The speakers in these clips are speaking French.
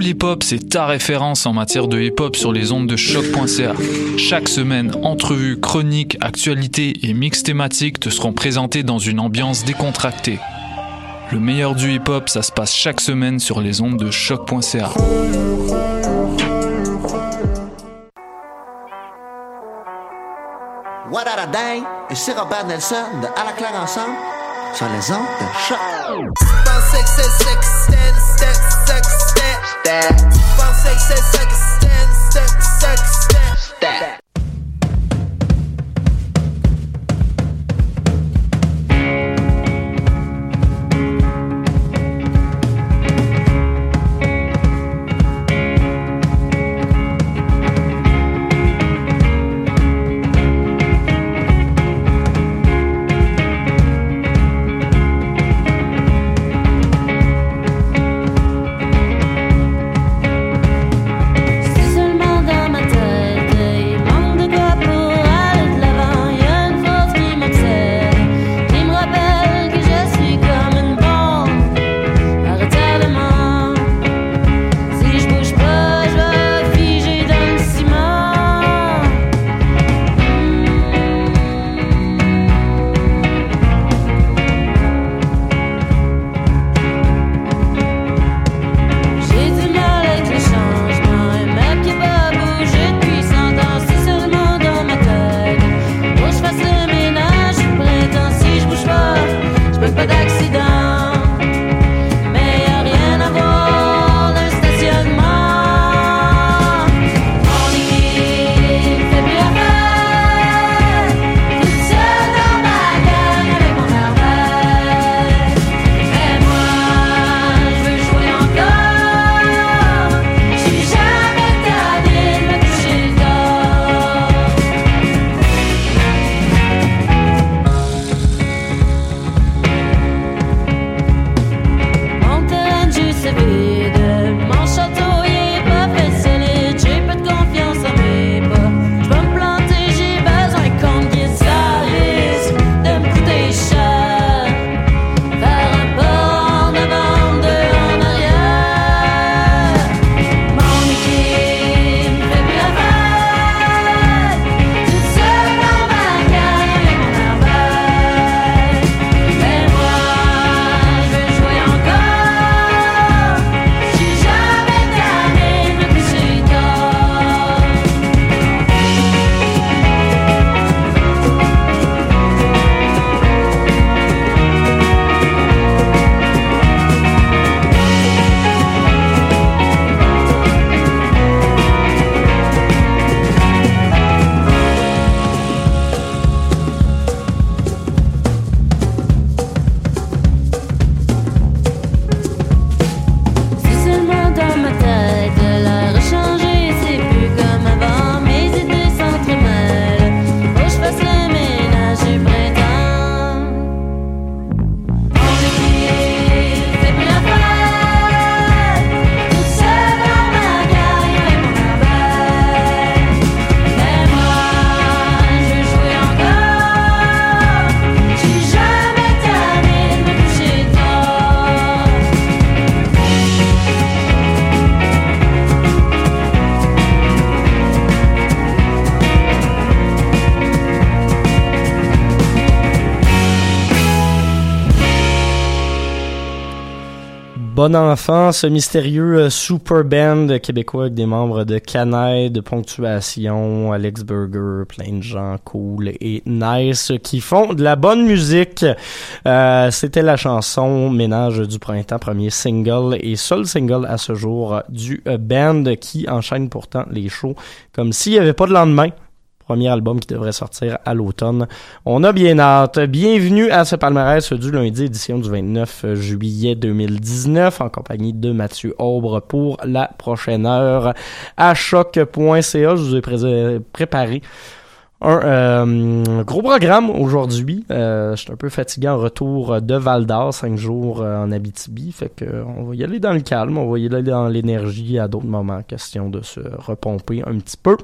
Pool Hip Hop, c'est ta référence en matière de hip hop sur les ondes de choc.ca. Chaque semaine, entrevues, chroniques, actualités et mix thématiques te seront présentés dans une ambiance décontractée. Le meilleur du hip hop, ça se passe chaque semaine sur les ondes de choc.ca. What a Dang et c'est Robert Nelson de À la claire ensemble sur les ondes de choc. that. Bon enfant, ce mystérieux euh, super band québécois avec des membres de Canaille, de Ponctuation, Alex Burger, plein de gens cool et nice qui font de la bonne musique. Euh, C'était la chanson Ménage du printemps, premier single et seul single à ce jour du euh, band qui enchaîne pourtant les shows comme s'il n'y avait pas de lendemain premier album qui devrait sortir à l'automne. On a bien hâte. Bienvenue à ce palmarès du lundi, édition du 29 juillet 2019, en compagnie de Mathieu Aubre pour la prochaine heure à. Je vous ai pré- préparé un euh, gros programme aujourd'hui. Euh, je suis un peu fatigué en retour de Val d'Or, cinq jours euh, en Abitibi. Fait que on va y aller dans le calme, on va y aller dans l'énergie à d'autres moments. Question de se repomper un petit peu.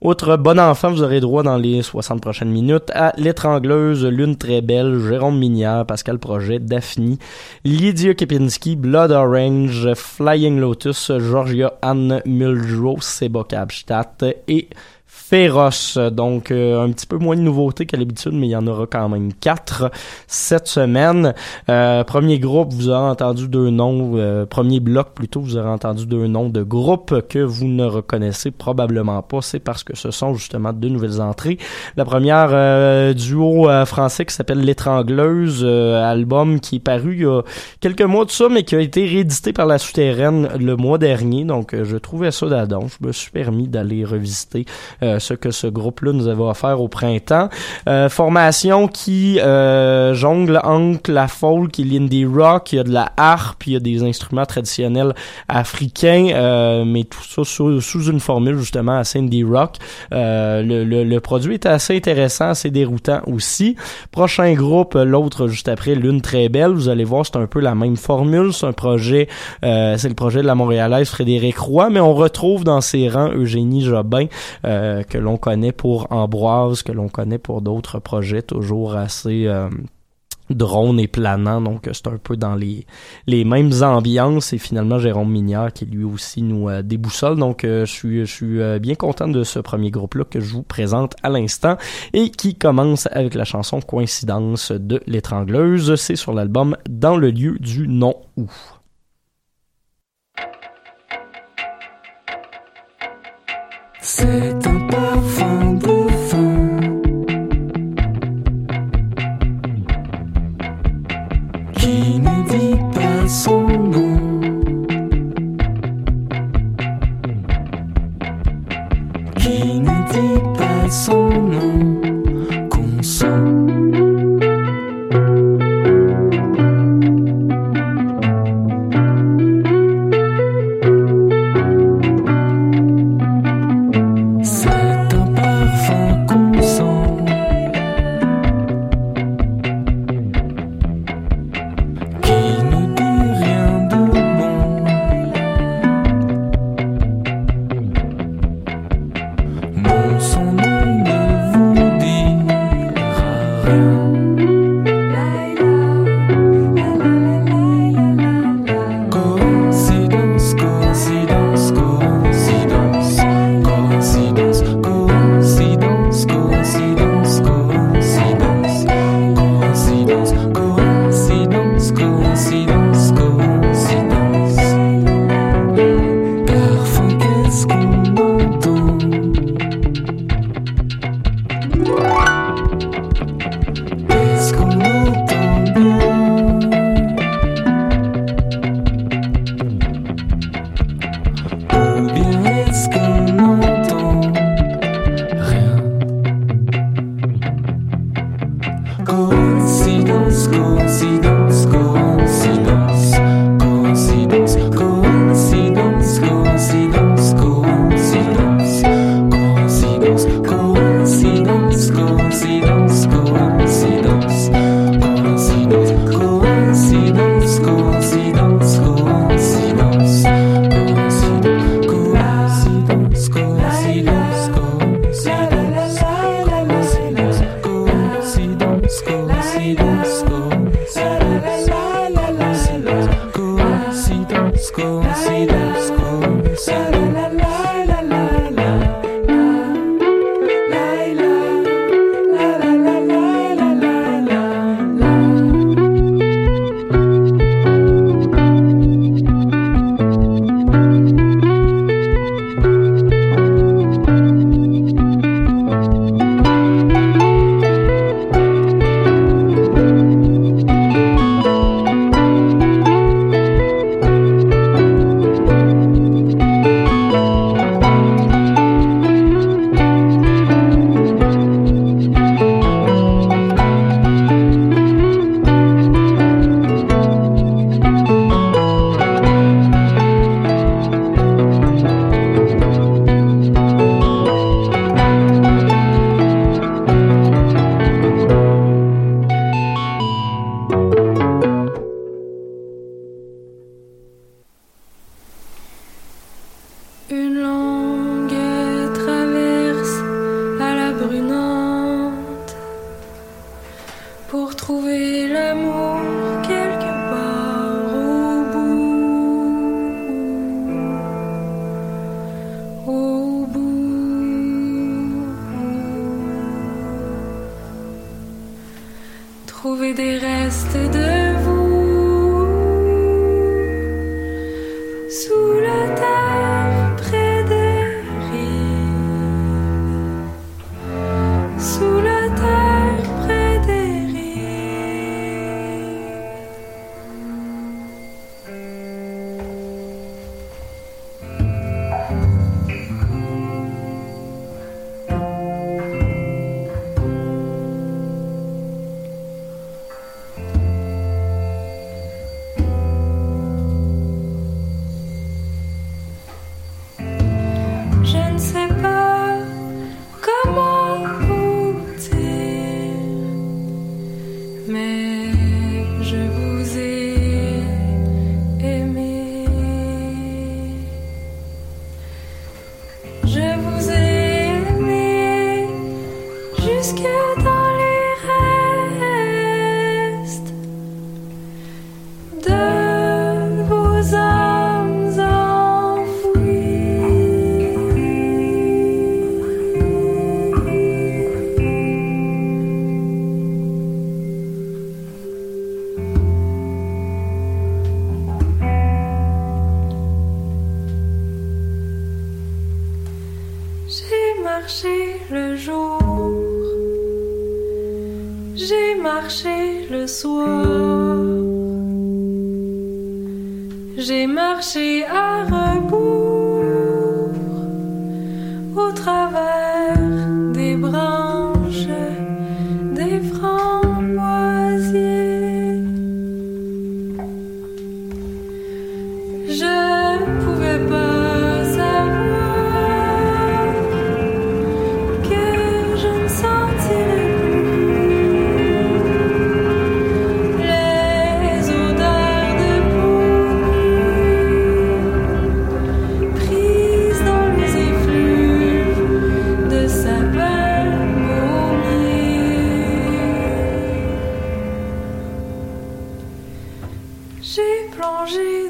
Autre bon enfant, vous aurez droit dans les 60 prochaines minutes à l'étrangleuse Lune très belle, Jérôme Minière, Pascal Projet, Daphne, Lydia Kepinski, Blood Orange, Flying Lotus, Georgia Anne Muldrow, Seba Kabstadt et Féroce. Donc, euh, un petit peu moins de nouveautés qu'à l'habitude, mais il y en aura quand même quatre cette semaine. Euh, premier groupe, vous aurez entendu deux noms. euh, premier bloc, plutôt, vous aurez entendu deux noms de groupes que vous ne reconnaissez probablement pas. C'est parce que ce sont justement deux nouvelles entrées. La première, euh, duo euh, français qui s'appelle L'étrangleuse, euh, album qui est paru il y a quelques mois de ça, mais qui a été réédité par la Souterraine le mois dernier. Donc, je trouvais ça d'adon. Je me suis permis d'aller revisiter ce que ce groupe-là nous avait offert au printemps. Euh, formation qui euh, jongle entre la folk et l'indie rock. Il y a de la harpe, il y a des instruments traditionnels africains, euh, mais tout ça sous, sous une formule justement assez indie rock. Euh, le, le, le produit est assez intéressant, assez déroutant aussi. Prochain groupe, l'autre juste après, Lune très belle. Vous allez voir, c'est un peu la même formule. C'est un projet, euh, c'est le projet de la Montréalaise Frédéric Roy, mais on retrouve dans ses rangs Eugénie Jobin, euh, que l'on connaît pour Ambroise, que l'on connaît pour d'autres projets toujours assez euh, et planant, donc euh, c'est un peu dans les, mêmes ambiances. Et finalement Jérôme Mignard qui lui aussi nous euh, déboussole, donc euh, je suis, je suis euh, bien content de ce premier groupe-là que je vous présente à l'instant et qui commence avec la chanson Coïncidence de l'étrangleuse, c'est sur l'album Dans le lieu du non C'est un parfum de fin qui ne dit pas son nom. Qui ne dit pas son nom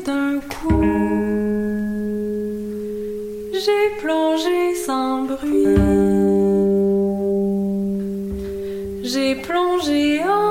d'un coup. J'ai plongé sans bruit. J'ai plongé en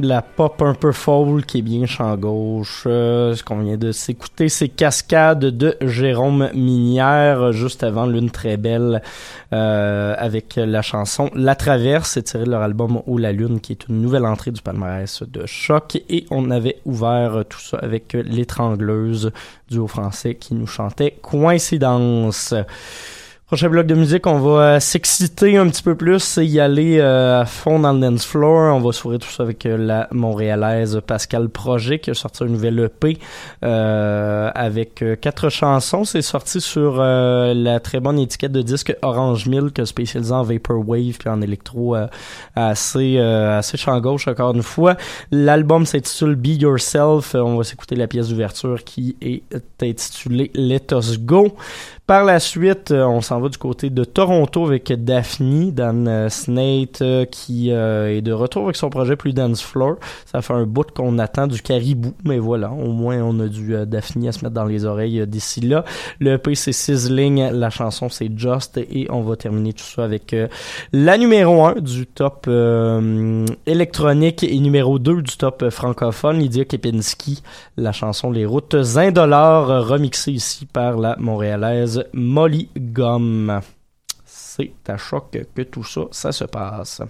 De la pop un peu folk qui est bien champ gauche. Euh, ce qu'on vient de s'écouter, c'est Cascade de Jérôme Minière, juste avant l'une très belle euh, avec la chanson La Traverse, c'est tiré de leur album Où la Lune, qui est une nouvelle entrée du palmarès de choc. Et on avait ouvert tout ça avec l'étrangleuse duo français qui nous chantait Coïncidence. Prochain bloc de musique, on va euh, s'exciter un petit peu plus et y aller euh, à fond dans le dance floor. On va s'ouvrir tout ça avec euh, la montréalaise Pascal Projet qui a sorti un nouvel EP euh, avec quatre chansons. C'est sorti sur euh, la très bonne étiquette de disque Orange Milk spécialisée en vaporwave puis en électro assez assez champ gauche encore une fois. L'album s'intitule Be Yourself. On va s'écouter la pièce d'ouverture qui est intitulée Let Us Go. Par la suite, euh, on s'en va du côté de Toronto avec Daphne, Dan euh, Snate, euh, qui est de retour avec son projet Plus Dance Floor. Ça fait un bout qu'on attend du caribou, mais voilà, au moins on a du euh, Daphne à se mettre dans les oreilles d'ici là. Le EP c'est Sizzling, la chanson c'est Just, et on va terminer tout ça avec la numéro 1 du top électronique et numéro 2 du top francophone, Lydia Kepinski, la chanson Les routes indolores, remixée ici par la montréalaise Molly Gum. C'est à choc que tout ça, ça se passe.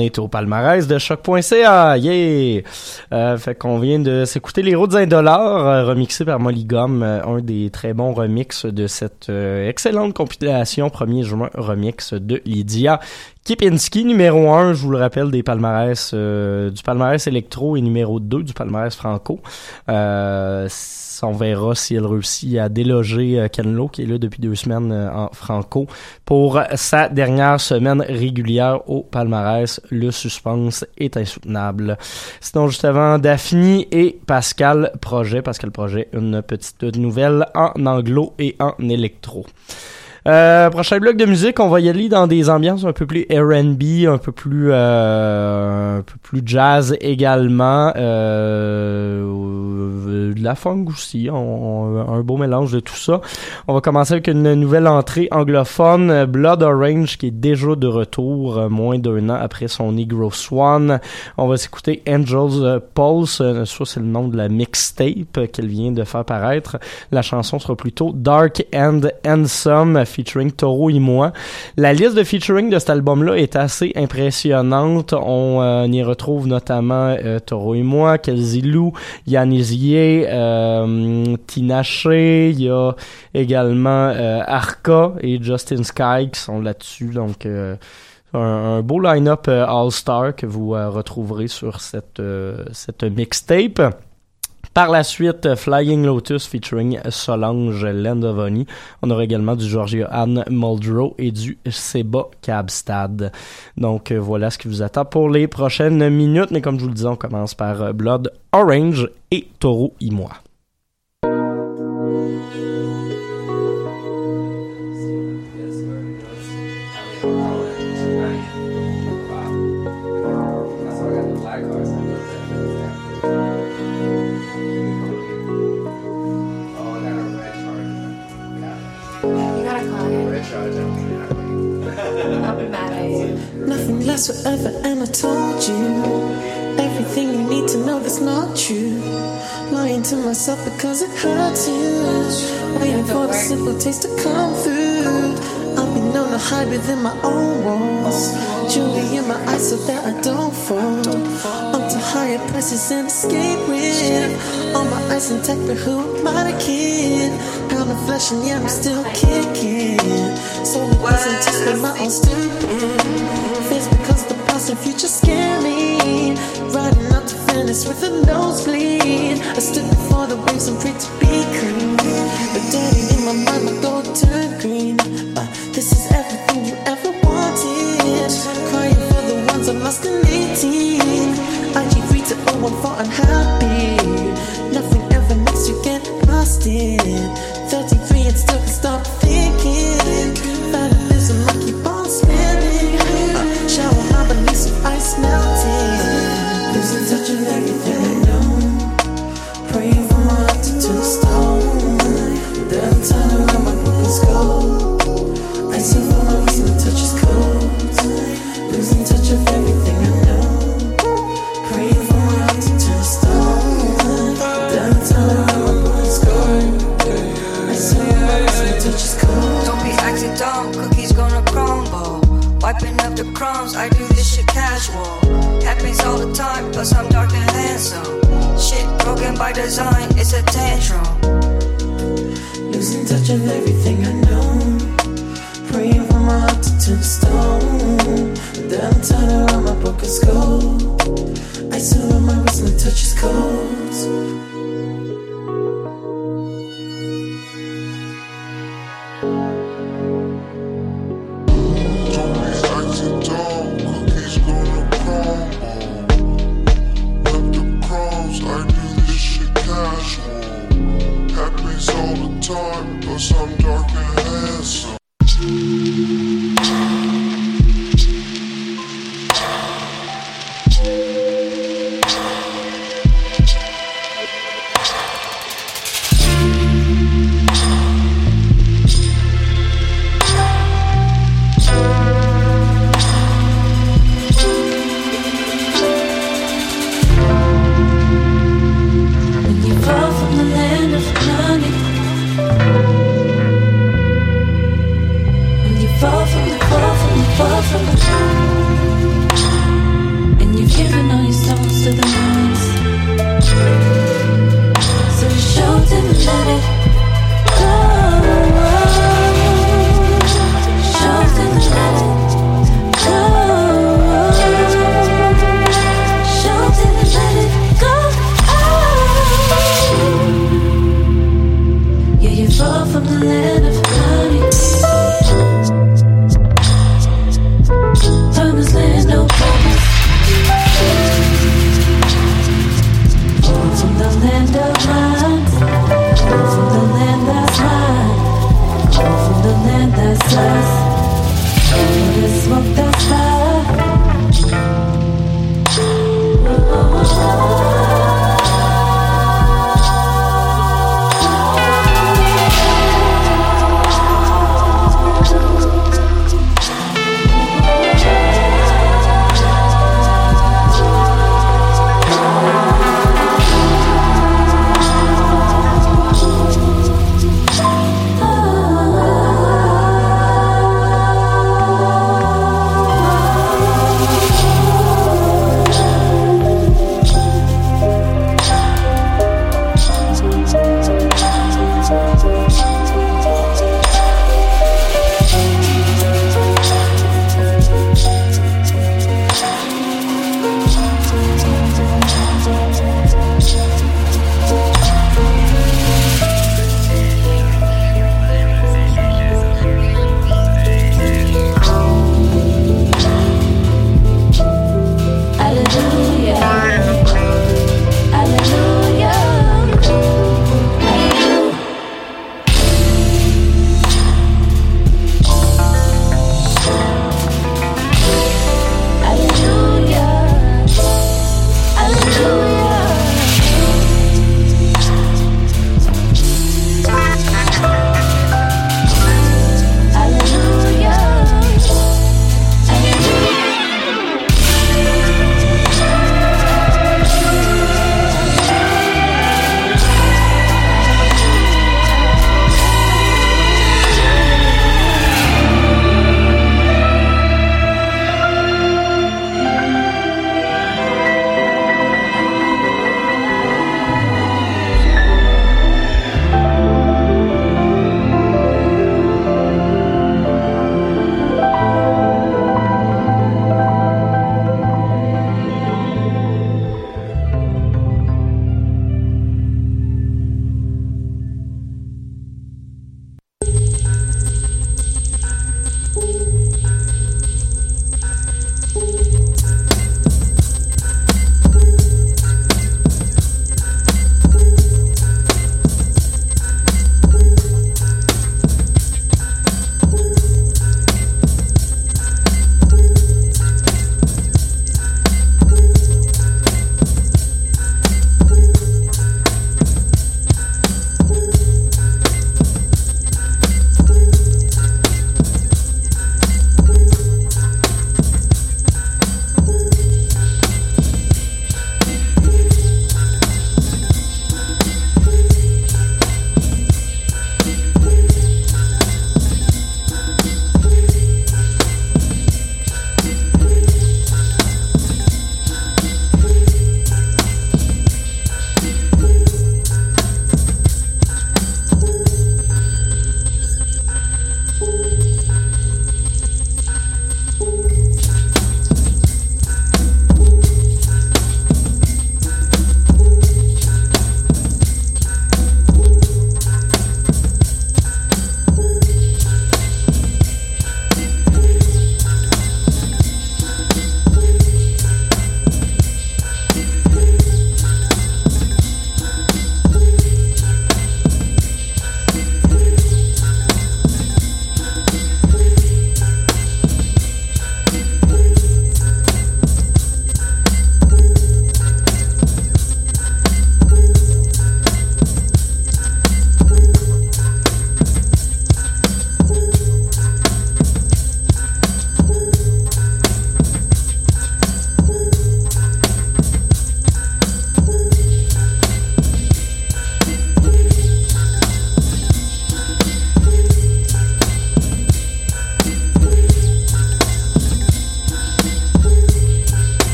On est au palmarès de choc.ca. Yeah! Euh, fait qu'on vient de s'écouter Les Routes Indolores, euh, remixé par Molly Gum, euh, un des très bons remixes de cette excellente compilation 1er juin remix de Lydia Kipinski, numéro 1, je vous le rappelle, des palmarès, euh, du palmarès électro et numéro 2 du palmarès franco. Euh, on verra si elle réussit à déloger euh, Ken Lo, qui est là depuis deux semaines euh, en franco, pour sa dernière semaine régulière au palmarès. Le suspense est insoutenable. Sinon, juste avant, Daphne et Pascal Projet. Pascal Projet, une petite nouvelle en anglo et en électro. Euh, prochain bloc de musique, on va y aller dans des ambiances un peu plus R&B, un peu plus euh, un peu plus jazz également, euh, de la funk aussi, un beau mélange de tout ça. On va commencer avec une nouvelle entrée anglophone, euh, Blood Orange, qui est déjà de retour euh, moins d'un an après son Negro Swan. On va s'écouter Angels euh, Pulse, euh, ça c'est le nom de la mixtape euh, qu'elle vient de faire paraître. La chanson sera plutôt Dark and Handsome featuring Toro et moi. La liste de featuring de cet album-là est assez impressionnante. On euh, y retrouve notamment euh, Toro et moi, Kelsey Lou, Yann Isier, euh, Tina Shea, il y a également euh, Arca et Justin Sky qui sont là-dessus. Donc un, beau line-up All-Star que vous retrouverez sur cette, cette mixtape. Par la suite, Flying Lotus featuring Solange Landovani. On aura également du Georgia Anne Muldrow et du Seba Cabstad. Donc euh, voilà ce qui vous attend pour les prochaines minutes. Mais comme je vous le disais, on commence par euh, Blood Orange et Taureau Imois. True. Lying to myself because it hurts you. Waiting for the simple taste to come through. I've been known to hide within my own walls. Jewelry in my eyes so that I don't fall. I'm to higher prices and escape with. All my ice intact, but who am I the kid? Pound of flesh and yeah, I'm still kicking. So it wasn't just for my own stupid. Fears because the past and future scare me. Riding Venice with a nosebleed. I stood before the waves and prayed to be clean. But daddy, in my mind, my door turned green. Uh, this is everything you ever wanted. Crying for the ones I lost in 18. I IG3 to 01 for unhappy. By design, it's a tantrum. Losing touch of everything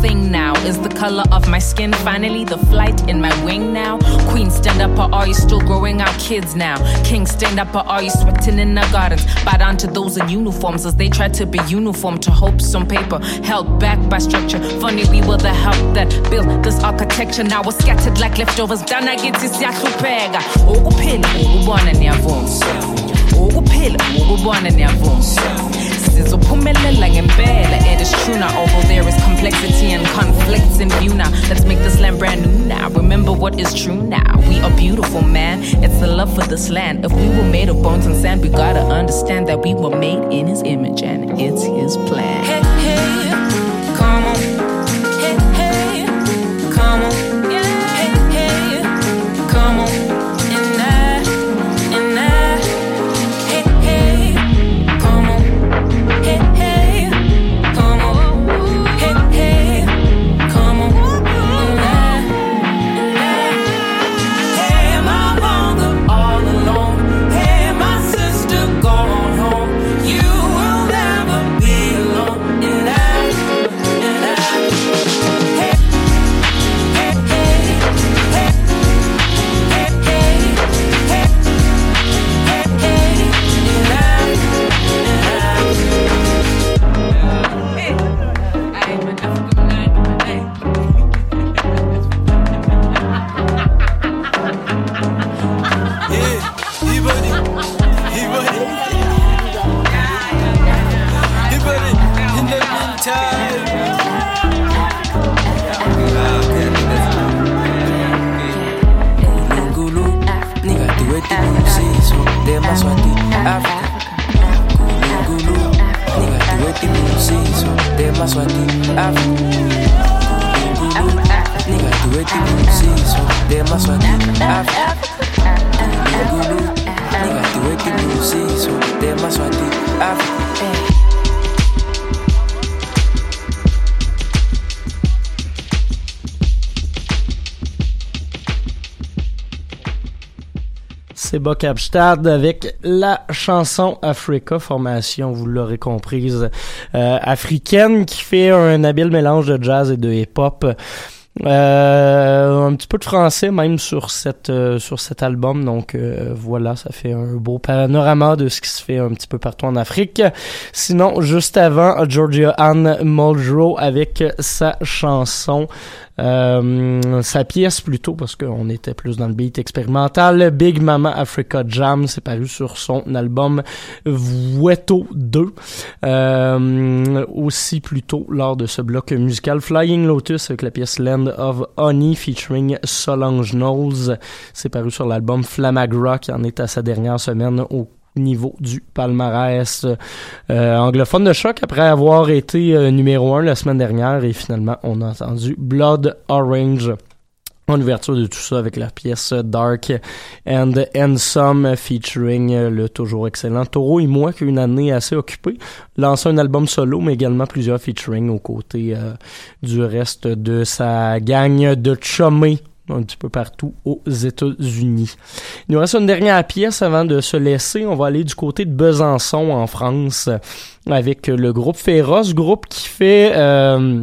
thing now. Is the color of my skin finally the flight in my wing now? Queen, stand up, or are you still growing out kids now? King, stand up, or are you sweating in the gardens? Bow down to those in uniforms as they try to be uniform to hopes on paper, held back by structure. Funny, we were the help that built this architecture. Now we're scattered like leftovers. Down I get this yakupega. Ukuphila, ukubona niyavuma. Ukuphila, ukubona niyavuma. Ngempela. It is true now, although there is complexity and conflicts in view now. Let's make this land brand new now. Remember what is true now. We are beautiful, man. It's the love for this land. If we were made of bones and sand, we gotta understand that we were made in His image and it's His plan. Hey, hey, come on. that's. Africa, Gulu, Gulu. Nigga, the way they move, see, so. Africa, Gulu, Gulu. Nigga, the way they move, see, so. Africa, Gulu, Nigga, the way they move, see, so. Africa. C'est Bob Kapstad avec la chanson Africa, formation, vous l'aurez comprise, euh, africaine, qui fait un habile mélange de jazz et de hip-hop. Euh, un petit peu de français même sur cette euh, sur cet album donc euh, voilà ça fait un beau panorama de ce qui se fait un petit peu partout en Afrique sinon juste avant Georgia Ann Muldrow avec sa chanson euh, sa pièce plutôt parce qu'on était plus dans le beat expérimental Big Mama Africa Jam c'est paru sur son album Vueto 2 euh, aussi plutôt lors de ce bloc musical Flying Lotus avec la pièce Land of Honey featuring Solange Knowles. C'est paru sur l'album Flamagra qui en est à sa dernière semaine au niveau du palmarès. Euh, anglophone de choc après avoir été euh, numéro 1 la semaine dernière et finalement on a entendu Blood Orange en ouverture de tout ça avec la pièce Dark and Handsome featuring euh, le toujours excellent Taureau et moi qui a une année assez occupée lancé un album solo mais également plusieurs featuring aux côtés du reste de sa gang de chummés un petit peu partout aux États-Unis. Il nous reste une dernière pièce avant de se laisser. On va aller du côté de Besançon en France avec le groupe Féroce, groupe qui fait euh,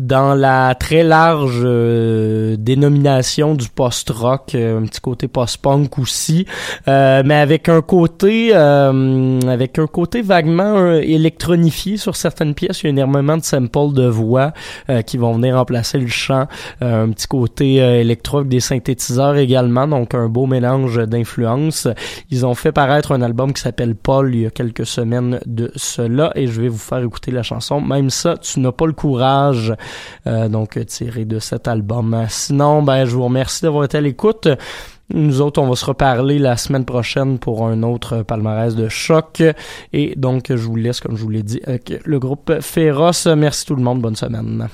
dans la très large euh, dénomination du post-rock, euh, un petit côté post-punk aussi, euh, mais avec un côté euh, avec un côté vaguement euh, électronifié sur certaines pièces. Il y a énormément de samples de voix euh, qui vont venir remplacer le chant. Un petit côté électro avec des synthétiseurs également, donc un beau mélange d'influences. Ils ont fait paraître un album qui s'appelle Paul il y a quelques semaines de cela et je vais vous faire écouter la chanson. Même ça, tu n'as pas le courage euh, donc tiré de cet album. Sinon, ben je vous remercie d'avoir été à l'écoute. Nous autres, on va se reparler la semaine prochaine pour un autre palmarès de choc. Et donc, je vous laisse, comme je vous l'ai dit, avec le groupe Féroce. Merci tout le monde. Bonne semaine.